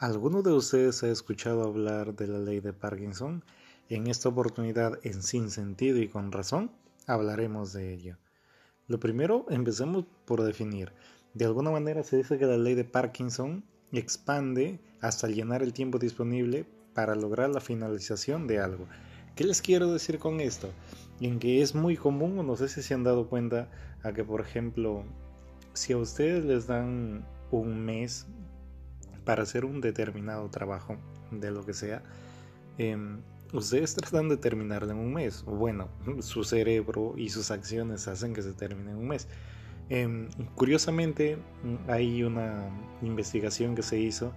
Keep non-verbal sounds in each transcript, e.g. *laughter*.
¿Alguno de ustedes ha escuchado hablar de la ley de Parkinson? En esta oportunidad, en Sin Sentido y con Razón, hablaremos de ello. Lo primero, empecemos por definir. De alguna manera se dice que la ley de Parkinson expande hasta llenar el tiempo disponible para lograr la finalización de algo. ¿Qué les quiero decir con esto? En que es muy común, no sé si se han dado cuenta, a que por ejemplo, si a ustedes les dan un mes para hacer un determinado trabajo, de lo que sea, em, ustedes *laughs* tratan de terminarlo en un mes. Bueno, *laughs* su cerebro y sus acciones hacen que se termine en un mes. Em, curiosamente, hay una investigación que se hizo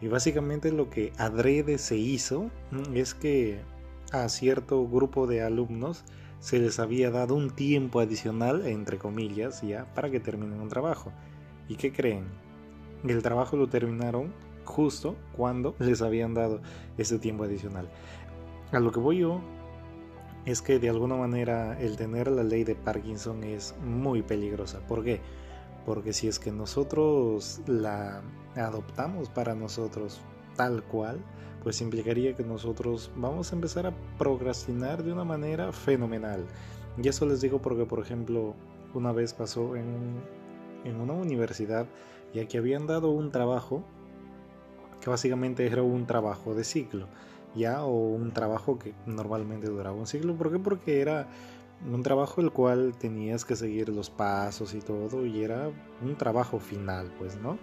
y básicamente lo que adrede se hizo es que a cierto grupo de alumnos se les había dado un tiempo adicional, entre comillas, ya, para que terminen un trabajo. ¿Y qué creen? El trabajo lo terminaron justo cuando les habían dado ese tiempo adicional. A lo que voy yo es que de alguna manera el tener la ley de Parkinson es muy peligrosa. ¿Por qué? Porque si es que nosotros la adoptamos para nosotros tal cual, pues implicaría que nosotros vamos a empezar a procrastinar de una manera fenomenal. Y eso les digo porque, por ejemplo, una vez pasó en, en una universidad, ya que habían dado un trabajo que básicamente era un trabajo de ciclo, ya, o un trabajo que normalmente duraba un ciclo. ¿Por qué? Porque era un trabajo el cual tenías que seguir los pasos y todo, y era un trabajo final, pues, ¿no?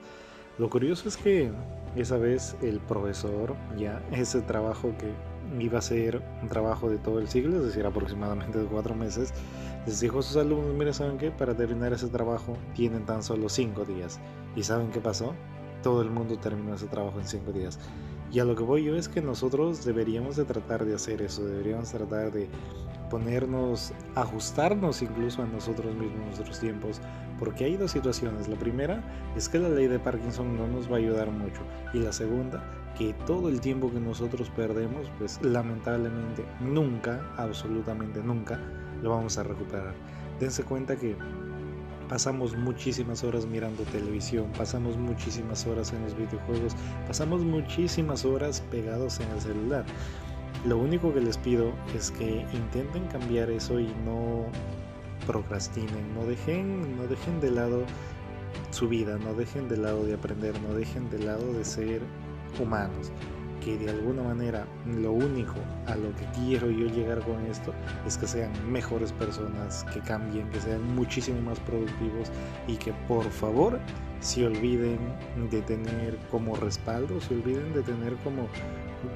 Lo curioso es que esa vez el profesor, ya, ese trabajo que iba a ser un trabajo de todo el siglo, es decir, aproximadamente de cuatro meses, les dijo a sus alumnos, mire, ¿saben qué? Para terminar ese trabajo tienen tan solo cinco días. ¿Y saben qué pasó? todo el mundo terminó ese trabajo en cinco días. Y a lo que voy yo es que nosotros deberíamos de tratar de hacer eso, deberíamos tratar de ponernos, ajustarnos incluso a nosotros mismos, nuestros tiempos, porque hay dos situaciones. La primera es que la ley de Parkinson no nos va a ayudar mucho. Y la segunda, que todo el tiempo que nosotros perdemos, pues lamentablemente nunca, absolutamente nunca, lo vamos a recuperar. Dense cuenta que pasamos muchísimas horas mirando televisión, pasamos muchísimas horas en los videojuegos, pasamos muchísimas horas pegados en el celular. Lo único que les pido es que intenten cambiar eso y no procrastinen, no dejen, no dejen de lado su vida, no dejen de lado de aprender, no dejen de lado de ser humanos que de alguna manera lo único a lo que quiero yo llegar con esto es que sean mejores personas, que cambien, que sean muchísimo más productivos y que por favor se olviden de tener como respaldo, se olviden de tener como,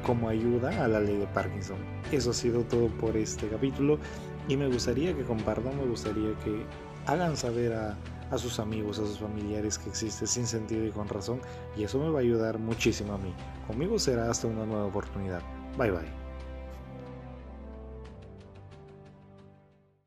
como ayuda a la ley de Parkinson. Eso ha sido todo por este capítulo y me gustaría que compartan, me gustaría que hagan saber a a sus amigos, a sus familiares que existe sin sentido y con razón y eso me va a ayudar muchísimo a mí. Conmigo será hasta una nueva oportunidad. Bye bye.